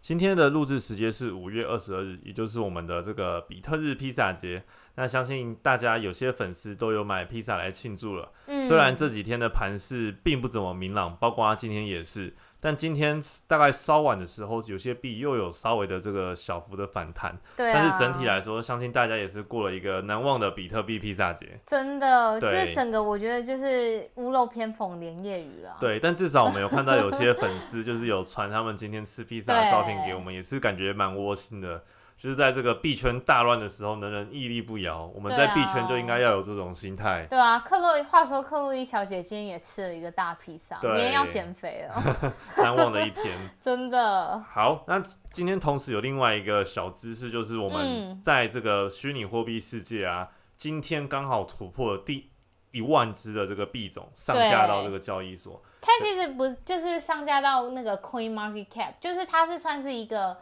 今天的录制时间是五月二十二日，也就是我们的这个比特日披萨节。那相信大家有些粉丝都有买披萨来庆祝了。嗯，虽然这几天的盘势并不怎么明朗，包括今天也是。但今天大概稍晚的时候，有些币又有稍微的这个小幅的反弹。对。但是整体来说，相信大家也是过了一个难忘的比特币披萨节。真的，就是整个我觉得就是屋漏偏逢连夜雨了。对，但至少我们有看到有些粉丝就是有传他们今天吃披萨的 照片给我们，也是感觉蛮窝心的。就是在这个币圈大乱的时候，能人屹立不摇。我们在币圈就应该要有这种心态。对啊，克洛伊话说，克洛伊小姐今天也吃了一个大披萨，明天要减肥了，难忘的一天。真的。好，那今天同时有另外一个小知识，就是我们在这个虚拟货币世界啊，今天刚好突破了第一万只的这个币种上架到这个交易所。它其实不就是上架到那个 Coin Market Cap，就是它是算是一个。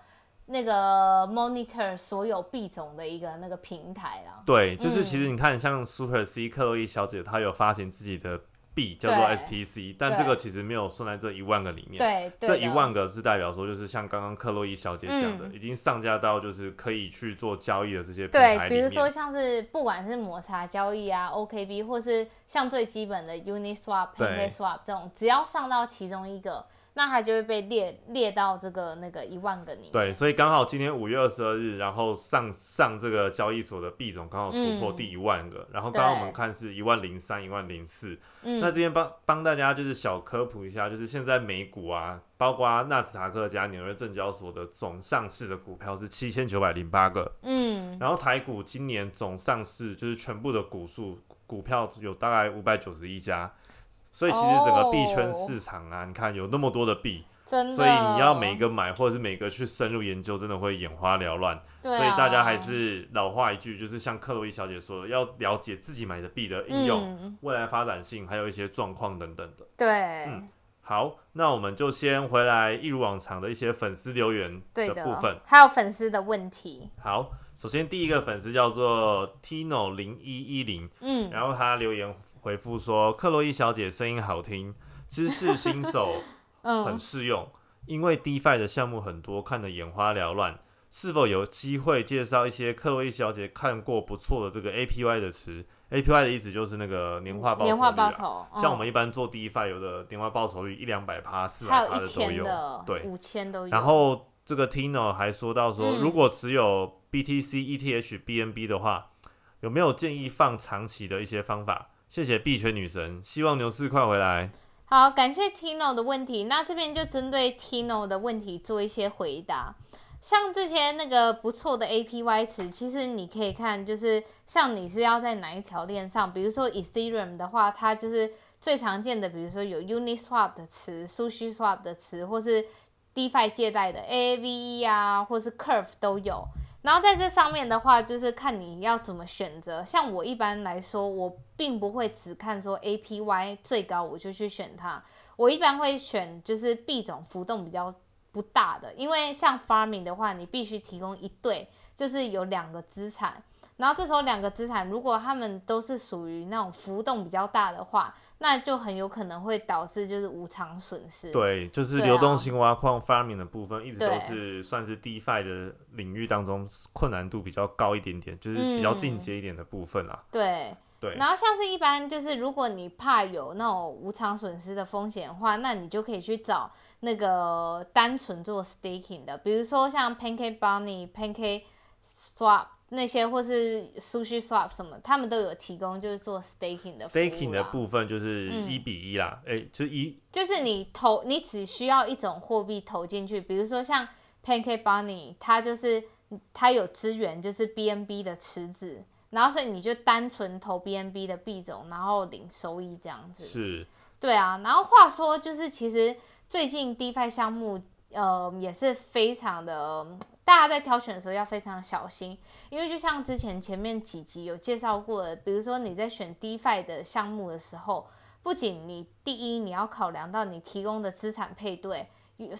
那个 monitor 所有币种的一个那个平台啦。对，就是其实你看，像 Super C 克洛伊小姐，她有发行自己的币，叫做 SPC，但这个其实没有算在这一万个里面。对，这一万个是代表说，就是像刚刚克洛伊小姐讲的，已经上架到就是可以去做交易的这些平台对，比如说像是不管是抹茶交易啊，OKB，或是像最基本的 Uniswap、PancakeSwap 这种，只要上到其中一个。那它就会被列列到这个那个一万个里面。对，所以刚好今天五月二十二日，然后上上这个交易所的币种刚好突破第一万个，然后刚刚我们看是一万零三、一万零四。那这边帮帮大家就是小科普一下，就是现在美股啊，包括纳斯达克加纽约证交所的总上市的股票是七千九百零八个。嗯。然后台股今年总上市就是全部的股数股票有大概五百九十一家。所以其实整个币圈市场啊，你看有那么多的币，所以你要每个买或者是每个去深入研究，真的会眼花缭乱。所以大家还是老话一句，就是像克洛伊小姐说的，要了解自己买的币的应用、未来发展性，还有一些状况等等。的。对，嗯，好，那我们就先回来一如往常的一些粉丝留言的。部分，还有粉丝的问题。好，首先第一个粉丝叫做 Tino 零一一零，嗯，然后他留言。回复说：“克洛伊小姐声音好听，知识新手 很适用。因为 DeFi 的项目很多，看得眼花缭乱。是否有机会介绍一些克洛伊小姐看过不错的这个 APY 的词？APY 的意思就是那个年化报酬年化报酬，像我们一般做 DeFi，有的年化报酬率一两百趴、四百趴的都有，对，五千都有。然后这个 Tino 还说到说，如果持有 BTC、ETH、BNB 的话，有没有建议放长期的一些方法？”谢谢币圈女神，希望牛市快回来。好，感谢 Tino 的问题。那这边就针对 Tino 的问题做一些回答。像这些那个不错的 APY 词，其实你可以看，就是像你是要在哪一条链上，比如说 Ethereum 的话，它就是最常见的，比如说有 Uniswap 的词、SushiSwap 的词，或是 DeFi 借贷的 AAVE 啊，或是 Curve 都有。然后在这上面的话，就是看你要怎么选择。像我一般来说，我并不会只看说 APY 最高我就去选它。我一般会选就是币种浮动比较不大的，因为像 Farming 的话，你必须提供一对，就是有两个资产。然后这时候两个资产如果他们都是属于那种浮动比较大的话，那就很有可能会导致就是无偿损失。对，就是流动性挖矿 farming 的部分，一直都是算是 DeFi 的领域当中困难度比较高一点点，就是比较进阶一点的部分啦。对对。然后像是一般就是如果你怕有那种无偿损失的风险的话，那你就可以去找那个单纯做 staking 的，比如说像 Pancake Bunny、Pancake Swap。那些或是 Sushi Swap 什么，他们都有提供，就是做 staking 的。staking 的部分就是一比一啦，哎，就是一，就是你投，你只需要一种货币投进去，比如说像 Pancake Bunny，它就是它有资源，就是 BNB 的池子，然后所以你就单纯投 BNB 的币种，然后领收益这样子。是。对啊，然后话说就是其实最近 DeFi 项目。呃，也是非常的，大家在挑选的时候要非常小心，因为就像之前前面几集有介绍过的，比如说你在选 DeFi 的项目的时候，不仅你第一你要考量到你提供的资产配对，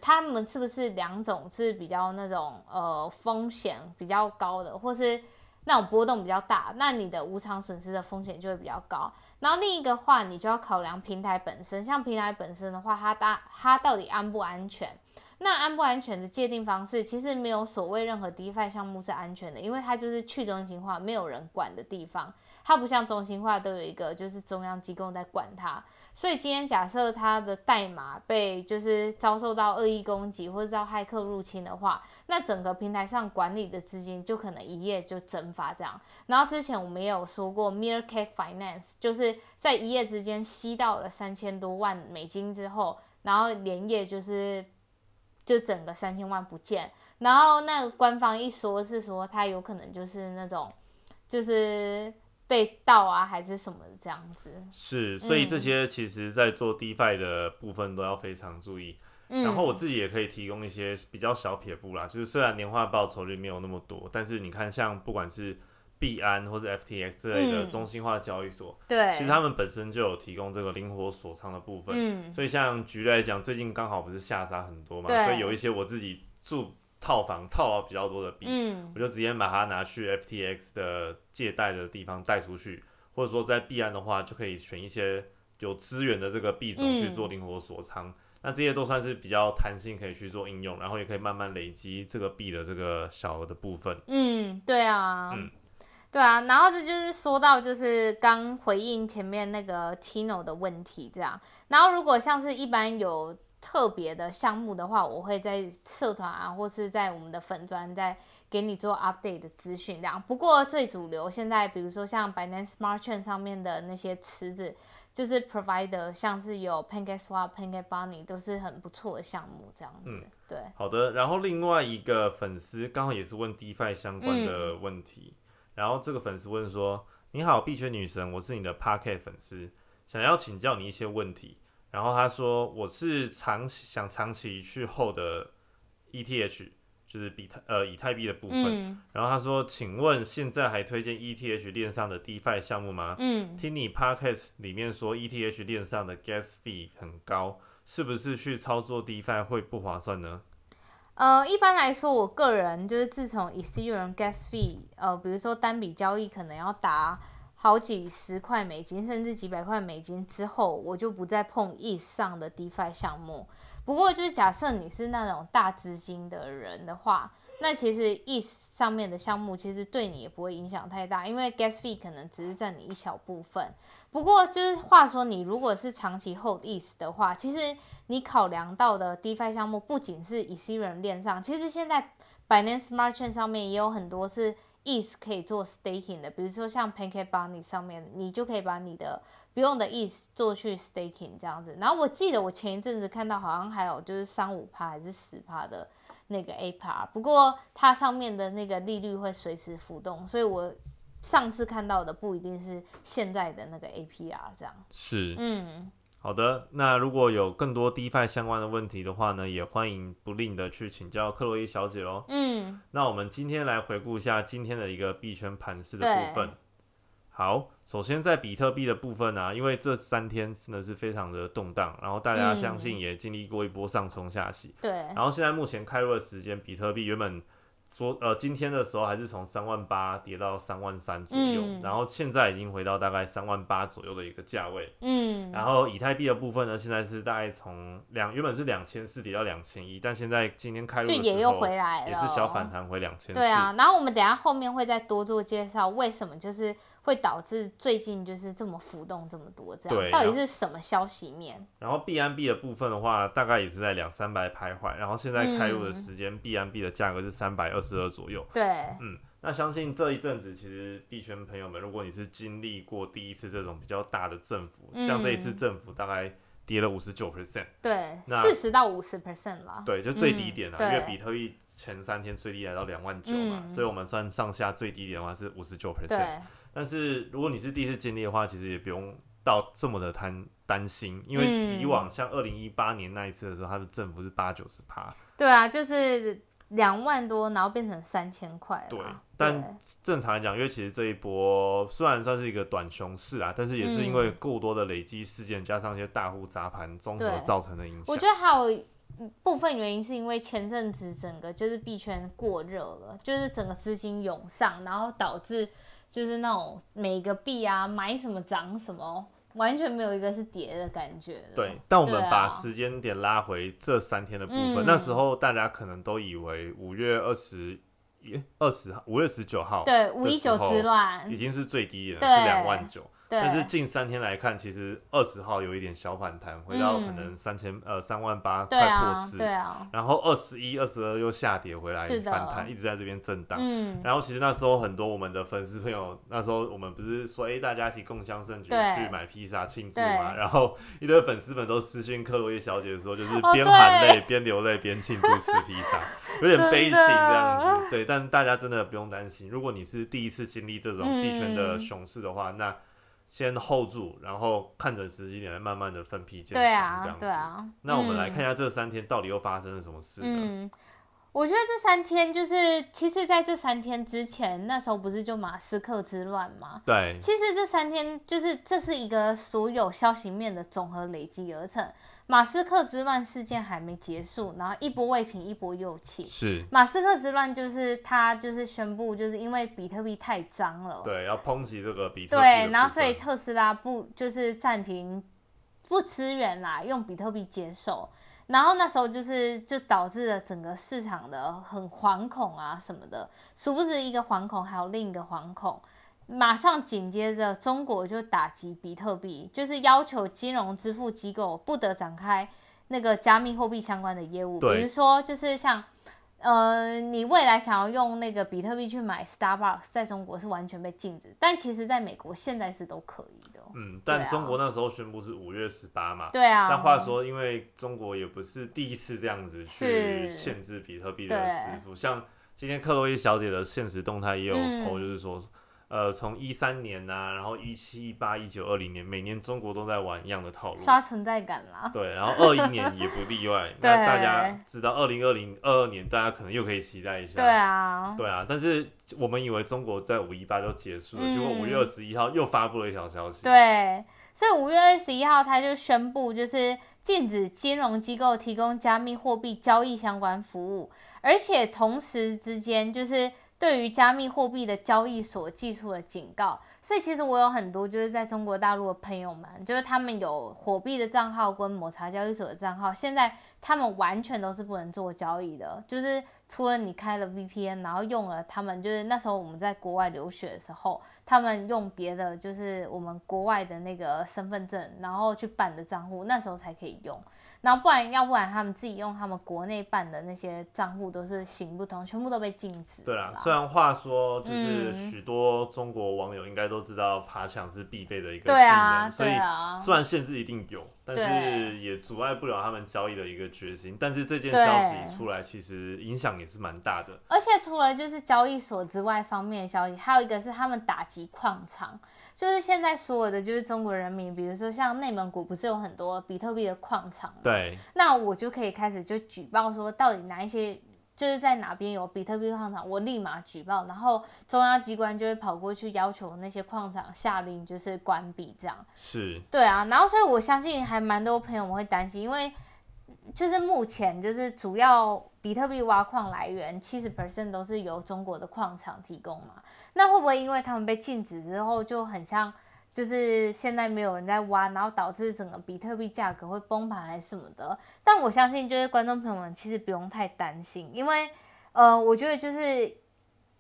他们是不是两种是比较那种呃风险比较高的，或是那种波动比较大，那你的无偿损失的风险就会比较高。然后另一个话，你就要考量平台本身，像平台本身的话，它大它到底安不安全？那安不安全的界定方式，其实没有所谓任何 DeFi 项目是安全的，因为它就是去中心化，没有人管的地方。它不像中心化都有一个就是中央机构在管它。所以今天假设它的代码被就是遭受到恶意攻击或者遭骇客入侵的话，那整个平台上管理的资金就可能一夜就蒸发这样。然后之前我们也有说过，Mirror Finance 就是在一夜之间吸到了三千多万美金之后，然后连夜就是。就整个三千万不见，然后那个官方一说是说他有可能就是那种，就是被盗啊还是什么这样子。是，所以这些其实在做 DeFi 的部分都要非常注意。然后我自己也可以提供一些比较小撇步啦，就是虽然年化报酬率没有那么多，但是你看像不管是。币安或者 FTX 之类的中心化交易所，对，其实他们本身就有提供这个灵活锁仓的部分。嗯，所以像举例来讲，最近刚好不是下杀很多嘛，所以有一些我自己住套房套牢比较多的币，嗯，我就直接把它拿去 FTX 的借贷的地方贷出去，或者说在币安的话，就可以选一些有资源的这个币种去做灵活锁仓。那这些都算是比较弹性，可以去做应用，然后也可以慢慢累积这个币的这个小额的部分。嗯，对啊，嗯。对啊，然后这就是说到就是刚回应前面那个 Tino 的问题这样，然后如果像是一般有特别的项目的话，我会在社团啊或是在我们的粉砖再给你做 update 的资讯这样。不过最主流现在比如说像 Binance Smart Chain 上面的那些池子，就是 provider 像是有 PancakeSwap、PancakeBunny 都是很不错的项目这样子。对，好的。然后另外一个粉丝刚好也是问 DeFi 相关的问题。然后这个粉丝问说：“你好，币圈女神，我是你的 Parket 粉丝，想要请教你一些问题。”然后他说：“我是长想长期去后的 ETH，就是比特呃以太币的部分。”然后他说：“请问现在还推荐 ETH 链上的 DeFi 项目吗？”嗯，听你 Parket 里面说 ETH 链上的 Gas Fee 很高，是不是去操作 DeFi 会不划算呢？呃，一般来说，我个人就是自从 Ethereum Gas Fee，呃，比如说单笔交易可能要达好几十块美金，甚至几百块美金之后，我就不再碰 e 上的 DeFi 项目。不过，就是假设你是那种大资金的人的话。那其实 ETH 上面的项目其实对你也不会影响太大，因为 Gas Fee 可能只是占你一小部分。不过就是话说，你如果是长期 Hold ETH 的话，其实你考量到的 DeFi 项目不仅是 Ethereum 链上，其实现在 Binance Smart Chain 上面也有很多是 ETH 可以做 Staking 的，比如说像 PancakeBunny 上面，你就可以把你的不用的 ETH 做去 Staking 这样子。然后我记得我前一阵子看到好像还有就是三五趴还是十趴的。那个 A P R，不过它上面的那个利率会随时浮动，所以我上次看到的不一定是现在的那个 A P R 这样。是，嗯，好的。那如果有更多 DeFi 相关的问题的话呢，也欢迎不吝的去请教克洛伊小姐喽。嗯，那我们今天来回顾一下今天的一个币圈盘势的部分。好，首先在比特币的部分呢，因为这三天真的是非常的动荡，然后大家相信也经历过一波上冲下洗，对。然后现在目前开入的时间，比特币原本昨呃今天的时候还是从三万八跌到三万三左右，然后现在已经回到大概三万八左右的一个价位，嗯。然后以太币的部分呢，现在是大概从两原本是两千四跌到两千一，但现在今天开入的时候也又回来了，也是小反弹回两千。对啊，然后我们等下后面会再多做介绍，为什么就是。会导致最近就是这么浮动这么多，这样到底是什么消息面？然后 B N B 的部分的话，大概也是在两三百徘徊。然后现在开入的时间，B N B 的价格是三百二十二左右。对，嗯，那相信这一阵子，其实币圈朋友们，如果你是经历过第一次这种比较大的政府，像这一次政府大概跌了五十九 percent，对，四十到五十 percent 了，对，就最低点了。因为比特币前三天最低来到两万九嘛，所以我们算上下最低点的话是五十九 percent。但是如果你是第一次经历的话，其实也不用到这么的贪担心，因为以往像二零一八年那一次的时候，它的政府是八九十趴。对啊，就是两万多，然后变成三千块。对，但正常来讲，因为其实这一波虽然算是一个短熊市啊，但是也是因为过多的累积事件，加上一些大户砸盘综合造成的影响。我觉得还有部分原因是因为前阵子整个就是币圈过热了，就是整个资金涌上，然后导致就是那种每个币啊买什么涨什么。完全没有一个是跌的感觉。对，但我们把时间点拉回这三天的部分，那时候大家可能都以为五月二十一、二十号、五月十九号，对，五一九之乱已经是最低了，是两万九。但是近三天来看，其实二十号有一点小反弹，回到可能三千呃三万八快破四，对啊，然后二十一、二十二又下跌回来反弹，一直在这边震荡。嗯，然后其实那时候很多我们的粉丝朋友，那时候我们不是说哎大家一起共襄盛举去买披萨庆祝嘛，然后一堆粉丝们都私信克洛伊小姐说，就是边含泪边流泪边庆祝吃披萨，有点悲情这样子。对，但大家真的不用担心，如果你是第一次经历这种地圈的熊市的话，那先 hold 住，然后看准时机点来慢慢的分批建仓，这样子。那我们来看一下这三天到底又发生了什么事呢？我觉得这三天就是，其实在这三天之前，那时候不是就马斯克之乱吗？对。其实这三天就是这是一个所有消息面的总和累积而成。马斯克之乱事件还没结束，然后一波未平一波又起。是。马斯克之乱就是他就是宣布，就是因为比特币太脏了。对，要抨击这个比特币。对，然后所以特斯拉不就是暂停不支援啦，用比特币接受。然后那时候就是就导致了整个市场的很惶恐啊什么的，殊不知一个惶恐还有另一个惶恐，马上紧接着中国就打击比特币，就是要求金融支付机构不得展开那个加密货币相关的业务，比如说就是像。呃，你未来想要用那个比特币去买 Starbucks，在中国是完全被禁止，但其实在美国现在是都可以的。嗯，但中国那时候宣布是五月十八嘛。对啊。但话说，因为中国也不是第一次这样子去限制比特币的支付，像今天克洛伊小姐的现实动态也有哦，就是说。呃，从一三年呐，然后一七、一八、一九、二零年，每年中国都在玩一样的套路，刷存在感啦。对，然后二一年也不例外。那大家知道，二零二零、二二年，大家可能又可以期待一下。对啊，对啊。但是我们以为中国在五一八就结束了，结果五月二十一号又发布了一条消息。对，所以五月二十一号他就宣布，就是禁止金融机构提供加密货币交易相关服务，而且同时之间就是。对于加密货币的交易所寄出的警告，所以其实我有很多就是在中国大陆的朋友们，就是他们有火币的账号跟抹茶交易所的账号，现在他们完全都是不能做交易的，就是除了你开了 VPN，然后用了他们就是那时候我们在国外留学的时候，他们用别的就是我们国外的那个身份证，然后去办的账户，那时候才可以用。然后不然，要不然他们自己用他们国内办的那些账户都是行不通，全部都被禁止。对啊，虽然话说，就是许多中国网友应该都知道爬墙是必备的一个技能，所以虽然限制一定有。但是也阻碍不了他们交易的一个决心。但是这件消息出来，其实影响也是蛮大的。而且除了就是交易所之外方面的消息，还有一个是他们打击矿场，就是现在所有的就是中国人民，比如说像内蒙古不是有很多比特币的矿场对。那我就可以开始就举报说，到底哪一些。就是在哪边有比特币矿场，我立马举报，然后中央机关就会跑过去要求那些矿场下令就是关闭，这样是，对啊，然后所以我相信还蛮多朋友们会担心，因为就是目前就是主要比特币挖矿来源七十 percent 都是由中国的矿场提供嘛，那会不会因为他们被禁止之后就很像？就是现在没有人在挖，然后导致整个比特币价格会崩盘还是什么的。但我相信，就是观众朋友们其实不用太担心，因为呃，我觉得就是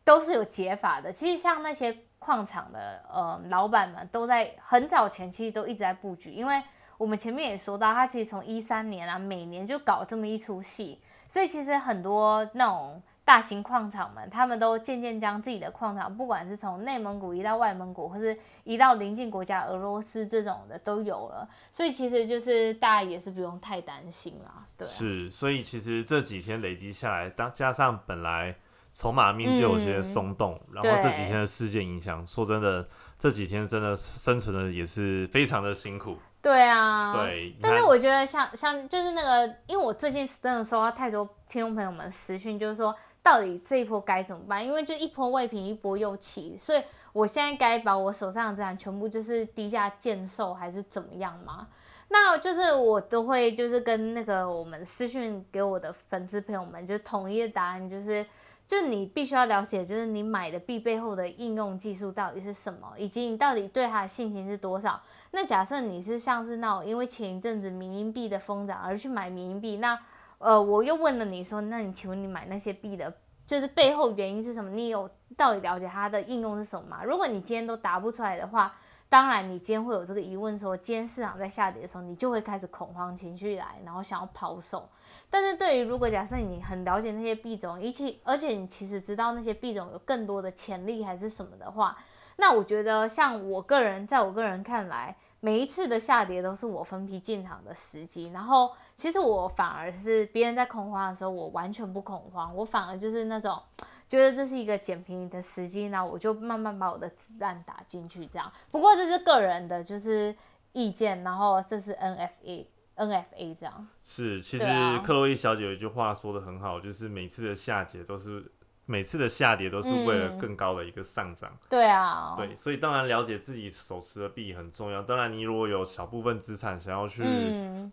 都是有解法的。其实像那些矿场的呃老板们，都在很早前期都一直在布局，因为我们前面也说到，他其实从一三年啊，每年就搞这么一出戏，所以其实很多那种。大型矿场们，他们都渐渐将自己的矿场，不管是从内蒙古移到外蒙古，或是移到邻近国家俄罗斯这种的都有了，所以其实就是大家也是不用太担心啦。对，是，所以其实这几天累积下来，当加上本来筹码面就有些松动，然后这几天的事件影响，说真的，这几天真的生存的也是非常的辛苦。对啊，对，但是我觉得像像就是那个，因为我最近真的收到太多听众朋友们私讯，就是说到底这一波该怎么办？因为就一波未平一波又起，所以我现在该把我手上的资产全部就是低价贱售，还是怎么样吗？那就是我都会就是跟那个我们私讯给我的粉丝朋友们，就是统一的答案就是。就你必须要了解，就是你买的币背后的应用技术到底是什么，以及你到底对它的信心是多少。那假设你是像是那种因为前一阵子民营币的疯涨而去买民营币，那呃我又问了你说，那你请问你买那些币的，就是背后原因是什么？你有到底了解它的应用是什么吗？如果你今天都答不出来的话，当然，你今天会有这个疑问，说今天市场在下跌的时候，你就会开始恐慌情绪来，然后想要抛售。但是对于如果假设你很了解那些币种，一起而且你其实知道那些币种有更多的潜力还是什么的话，那我觉得像我个人，在我个人看来，每一次的下跌都是我分批进场的时机。然后其实我反而是别人在恐慌的时候，我完全不恐慌，我反而就是那种。觉得这是一个捡便宜的时机，那我就慢慢把我的子弹打进去，这样。不过这是个人的，就是意见，然后这是 NFA，NFA 这样。是，其实克洛伊小姐有一句话说的很好，就是每次的下跌都是。每次的下跌都是为了更高的一个上涨。对啊，对，所以当然了解自己手持的币很重要。当然，你如果有小部分资产想要去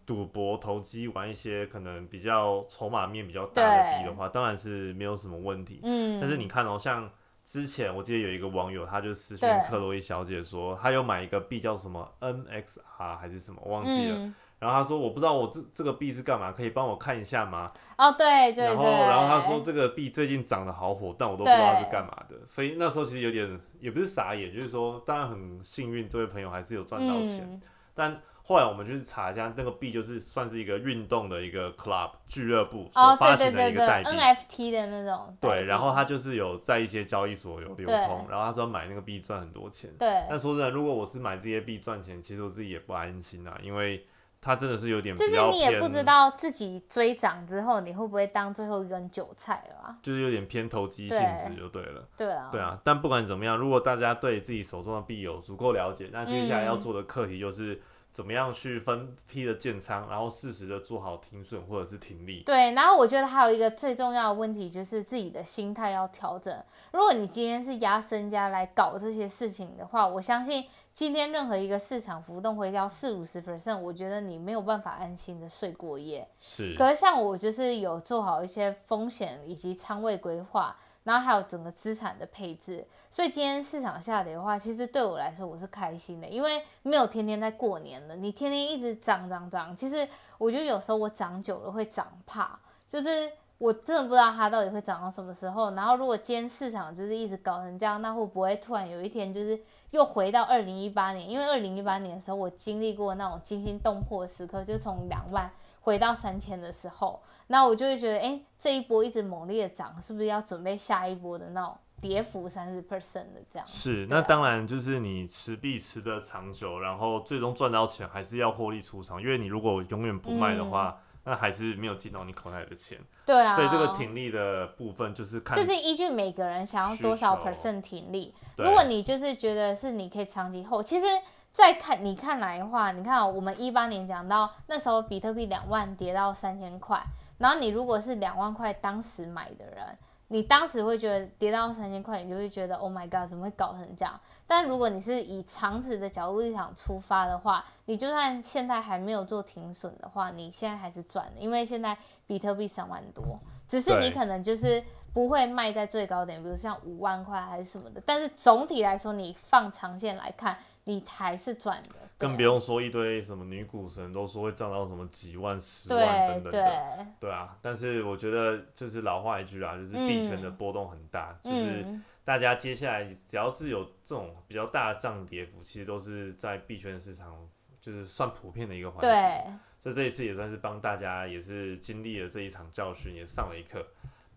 赌博、投机、玩一些可能比较筹码面比较大的币的话，当然是没有什么问题。嗯，但是你看哦，像之前我记得有一个网友，他就私讯克洛伊小姐说，他有买一个币叫什么 NXR 还是什么，忘记了。然后他说：“我不知道我这这个币是干嘛，可以帮我看一下吗？”哦，对对对。然后，然后他说：“这个币最近涨得好火，但我都不知道是干嘛的。”所以那时候其实有点也不是傻眼，就是说，当然很幸运，这位朋友还是有赚到钱。但后来我们就是查一下，那个币就是算是一个运动的一个 club 俱乐部所发行的一个代币，NFT 的那种。对，然后他就是有在一些交易所有流通，然后他说买那个币赚很多钱。对。但说真的，如果我是买这些币赚钱，其实我自己也不安心啊，因为。他真的是有点，就是你也不知道自己追涨之后，你会不会当最后一根韭菜了？就是有点偏投机性质就对了。对啊，对啊。但不管怎么样，如果大家对自己手中的币有足够了解，那接下来要做的课题就是怎么样去分批的建仓，然后适时的做好停损或者是停利。对，然后我觉得还有一个最重要的问题就是自己的心态要调整。如果你今天是压身家来搞这些事情的话，我相信。今天任何一个市场浮动回调四五十 percent，我觉得你没有办法安心的睡过夜。是，可是像我就是有做好一些风险以及仓位规划，然后还有整个资产的配置，所以今天市场下跌的话，其实对我来说我是开心的，因为没有天天在过年了，你天天一直涨涨涨，其实我觉得有时候我涨久了会长怕，就是。我真的不知道它到底会涨到什么时候。然后，如果今天市场就是一直搞成这样，那会不会突然有一天就是又回到二零一八年？因为二零一八年的时候，我经历过那种惊心动魄的时刻，就从两万回到三千的时候，那我就会觉得，哎，这一波一直猛烈的涨，是不是要准备下一波的那种跌幅三十 percent 的这样？是，那当然就是你持币持的长久，然后最终赚到钱，还是要获利出场，因为你如果永远不卖的话。那还是没有进到你口袋的钱，对啊，所以这个停利的部分就是看，就是依据每个人想要多少 percent 停利。如果你就是觉得是你可以长期后，其实再看你看来的话，你看我们一八年讲到那时候比特币两万跌到三千块，然后你如果是两万块当时买的人。你当时会觉得跌到三千块，你就会觉得 Oh my God，怎么会搞成这样？但如果你是以长持的角度立场出发的话，你就算现在还没有做停损的话，你现在还是赚的，因为现在比特币三万多，只是你可能就是不会卖在最高点，比如像五万块还是什么的。但是总体来说，你放长线来看，你还是赚的。更不用说一堆什么女股神都说会涨到什么几万、十万等等的，对啊。但是我觉得就是老话一句啊，就是币圈的波动很大，就是大家接下来只要是有这种比较大的涨跌幅，其实都是在币圈市场就是算普遍的一个环节。所以这一次也算是帮大家也是经历了这一场教训，也上了一课。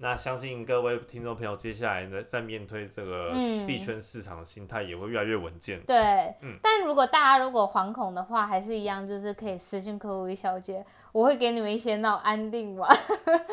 那相信各位听众朋友，接下来呢，在面对这个币圈市场的心态也会越来越稳健。对，嗯。但如果大家如果惶恐的话，还是一样，就是可以私信客户小姐，我会给你们一些那种安定吧。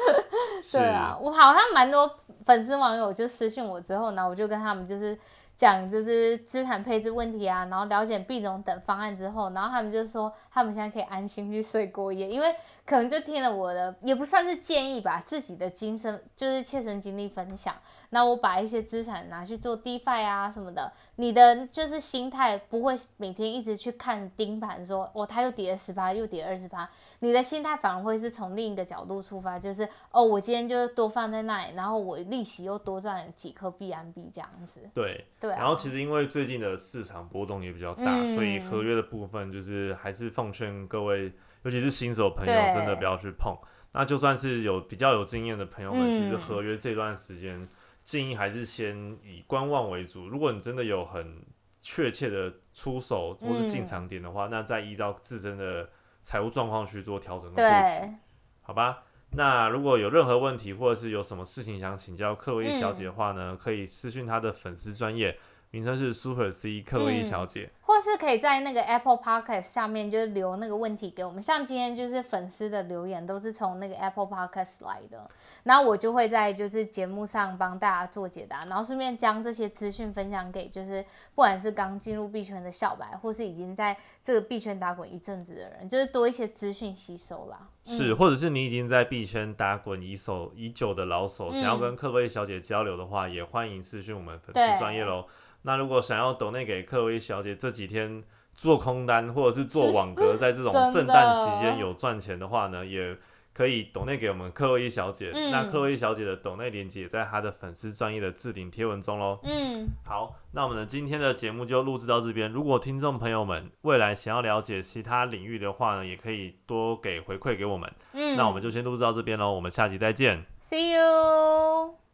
对啊，我好像蛮多粉丝网友就私信我之后呢，我就跟他们就是讲就是资产配置问题啊，然后了解币种等方案之后，然后他们就说他们现在可以安心去睡过夜，因为可能就听了我的，也不算是建议吧，自己的亲身就是切身经历分享。那我把一些资产拿去做 DeFi 啊什么的，你的就是心态不会每天一直去看盯盘，说哦它又跌了十八，又跌二十八，你的心态反而会是从另一个角度出发，就是哦我今天就是多放在那里，然后我利息又多赚几颗币安币这样子。对对，然后其实因为最近的市场波动也比较大，所以合约的部分就是还是奉劝各位，尤其是新手朋友，真的不要去碰。那就算是有比较有经验的朋友们，其实合约这段时间。建议还是先以观望为主。如果你真的有很确切的出手或是进场点的话，那再依照自身的财务状况去做调整和布局，好吧？那如果有任何问题或者是有什么事情想请教克洛伊小姐的话呢，可以私讯她的粉丝专业。名称是 Super C 克洛伊小姐，或是可以在那个 Apple Podcast 下面就是留那个问题给我们，像今天就是粉丝的留言都是从那个 Apple Podcast 来的，然后我就会在就是节目上帮大家做解答，然后顺便将这些资讯分享给就是不管是刚进入币圈的小白，或是已经在这个币圈打滚一阵子的人，就是多一些资讯吸收啦。是，或者是你已经在币圈打滚已手已久的老手，想要跟克洛伊小姐交流的话，也欢迎私讯我们粉丝专业喽。那如果想要抖内给克薇小姐这几天做空单或者是做网格，在这种 震荡期间有赚钱的话呢，也可以抖内给我们克薇小姐。那克薇小姐的抖内链接也在她的粉丝专业的置顶贴文中喽。嗯，好，那我们今天的节目就录制到这边。如果听众朋友们未来想要了解其他领域的话呢，也可以多给回馈给我们。嗯，那我们就先录制到这边喽，我们下集再见。See you。